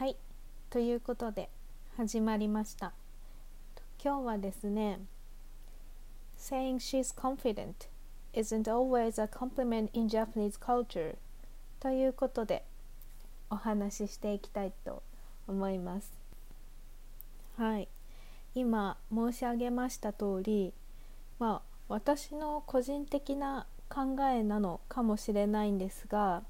はい。ということで始まりました。今日はですね Saying she's confident isn't always a compliment in Japanese culture ということでお話ししていきたいと思います。はい。今申し上げました通りまあ私の個人的な考えなのかもしれないんですが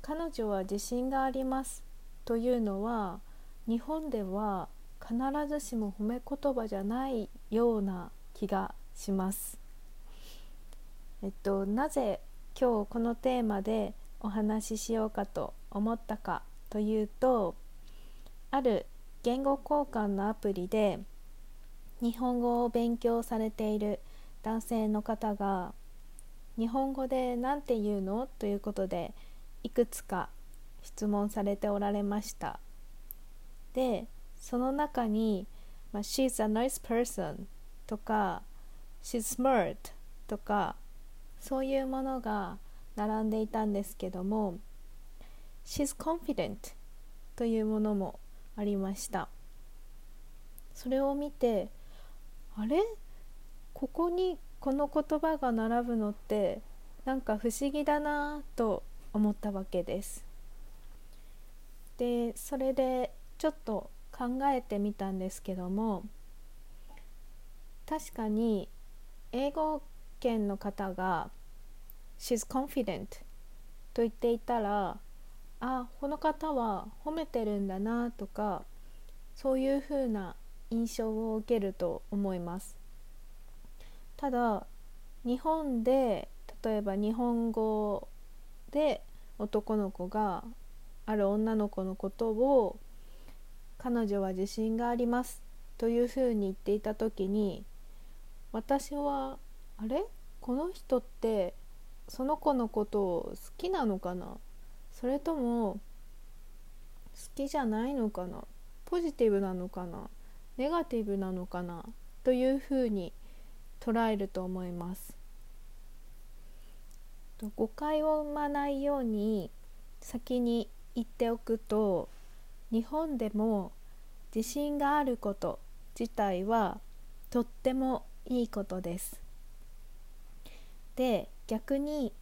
彼女は自信があります。というのは日本では必ずしも褒め言葉じゃないような気がします。えっと、なぜ今日このテーマでお話ししようかと思ったかというとある言語交換のアプリで日本語を勉強されている男性の方が日本語で何て言うの？ということでいくつか質問されておられました。でその中に「まあ、She's a nice person」とか「She's smart」とかそういうものが並んでいたんですけども「She's confident」というものもありました。それを見てあれ？ここにこの言葉が並ぶのってなんか不思議だなと思ったわけです。それでちょっと考えてみたんですけども確かに英語圏の方が「She's confident」と言っていたらあこの方は褒めてるんだなとかそういうふうな印象を受けると思います。ただ日本で例えば日本語で男の子がある女の子のことを彼女は自信がありますというふうに言っていた時に私はあれ？この人ってその子のことを好きなのかな？それとも好きじゃないのかな？ポジティブなのかな？ネガティブなのかな？というふうに捉えると思います。誤解を生まないように先に言っておくと日本でも自信があること自体はとってもいいことです。で逆に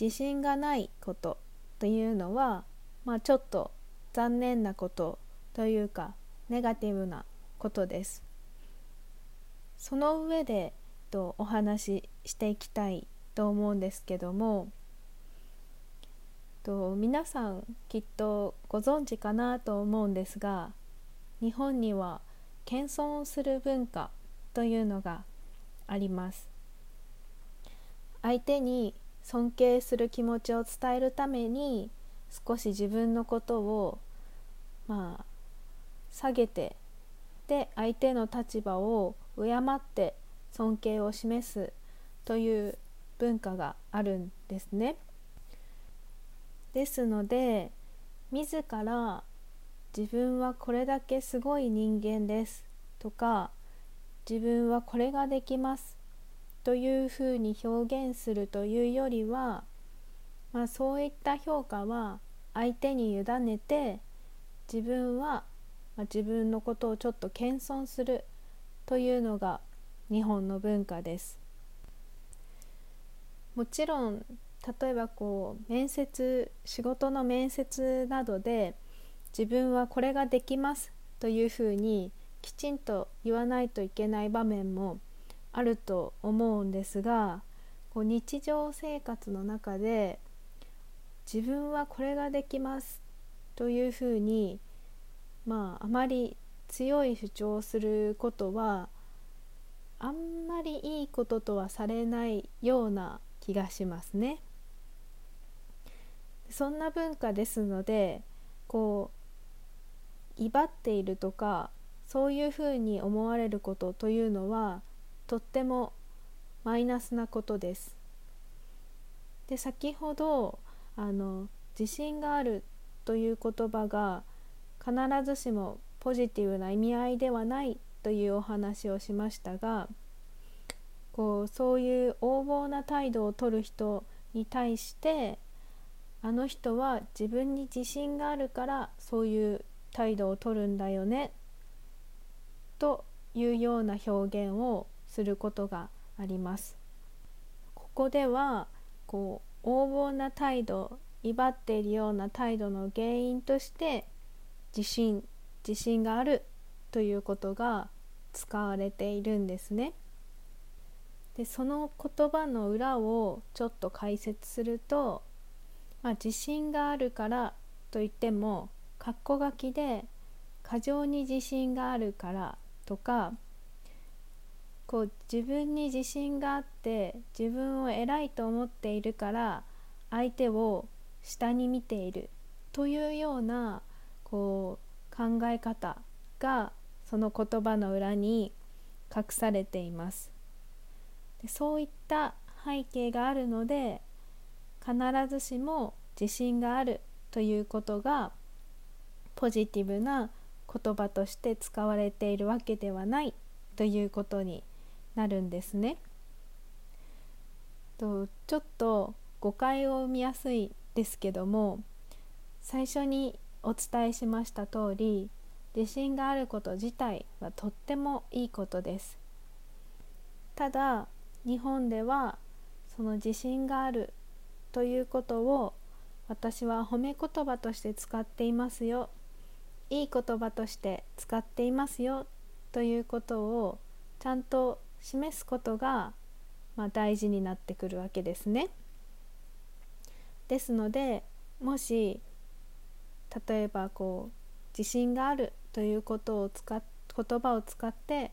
自信がないことというのは、まあ、ちょっと残念なことというかネガティブなことです。その上でとお話ししていきたいと思うんですけどもと皆さんきっとご存知かなと思うんですが日本には謙遜をする文化というのがあります相手に尊敬する気持ちを伝えるために少し自分のことをまあ下げてで相手の立場を敬って尊敬を示すという文化があるんですね。ですので自ら自分はこれだけすごい人間ですとか自分はこれができますというふうに表現するというよりは、まあ、そういった評価は相手に委ねて自分は、まあ、自分のことをちょっと謙遜するというのが日本の文化です。もちろん例えばこう面接仕事の面接などで自分はこれができますというふうにきちんと言わないといけない場面もあると思うんですがこう日常生活の中で自分はこれができますというふうにまああまり強い主張をすることはあんまりいいこととはされないような気がしますね。そんな文化ですのでこう威張っているとかそういうふうに思われることというのはとってもマイナスなことです。で先ほどあの自信があるという言葉が必ずしもポジティブな意味合いではないというお話をしましたがこうそういう横暴な態度をとる人に対してあの人は自分に自信があるからそういう態度をとるんだよねというような表現をすることがあります。ここではこう横暴な態度威張っているような態度の原因として自信自信があるということが使われているんですね。でその言葉の裏をちょっと解説すると、まあ、自信があるからといっても括弧書きで過剰に自信があるからとかこう自分に自信があって自分を偉いと思っているから相手を下に見ているというようなこう考え方がその言葉の裏に隠されています。でそういった背景があるので必ずしも自信があるということがポジティブな言葉として使われているわけではないということになるんですね。とちょっと誤解を生みやすいですけども最初にお伝えしました通り自信があること自体はとってもいいことです。ただ日本ではその自信があるということを私は褒め言葉として使っていますよ。いい言葉として使っていますよ。ということをちゃんと示すことが、まあ、大事になってくるわけですね。ですのでもし例えばこう自信があるということを使っ言葉を使って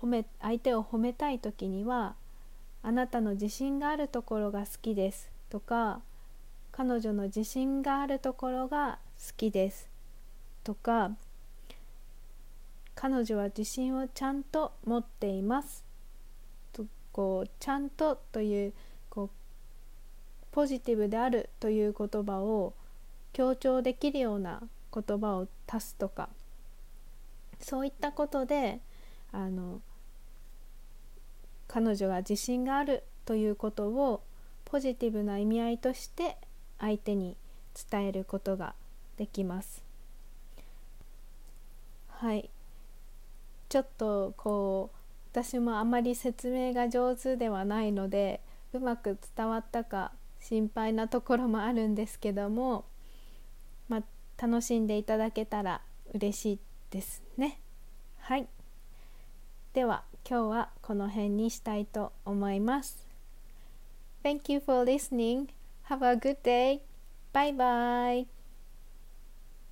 褒め相手を褒めたい時には「あなたの自信があるところが好きです」とか「彼女の自信があるところが好きです」とか彼女は自信をちゃんと持っていますとこうちゃんとというこうポジティブであるという言葉を強調できるような言葉を足すとかそういったことであの彼女が自信があるということをポジティブな意味合いとして相手に伝えることができます。はいちょっとこう私もあまり説明が上手ではないのでうまく伝わったか心配なところもあるんですけども、まあ、楽しんでいただけたら嬉しいですね。はいでは今日はこの辺にしたいと思います。Thank you for listening. Have a good day. Bye bye.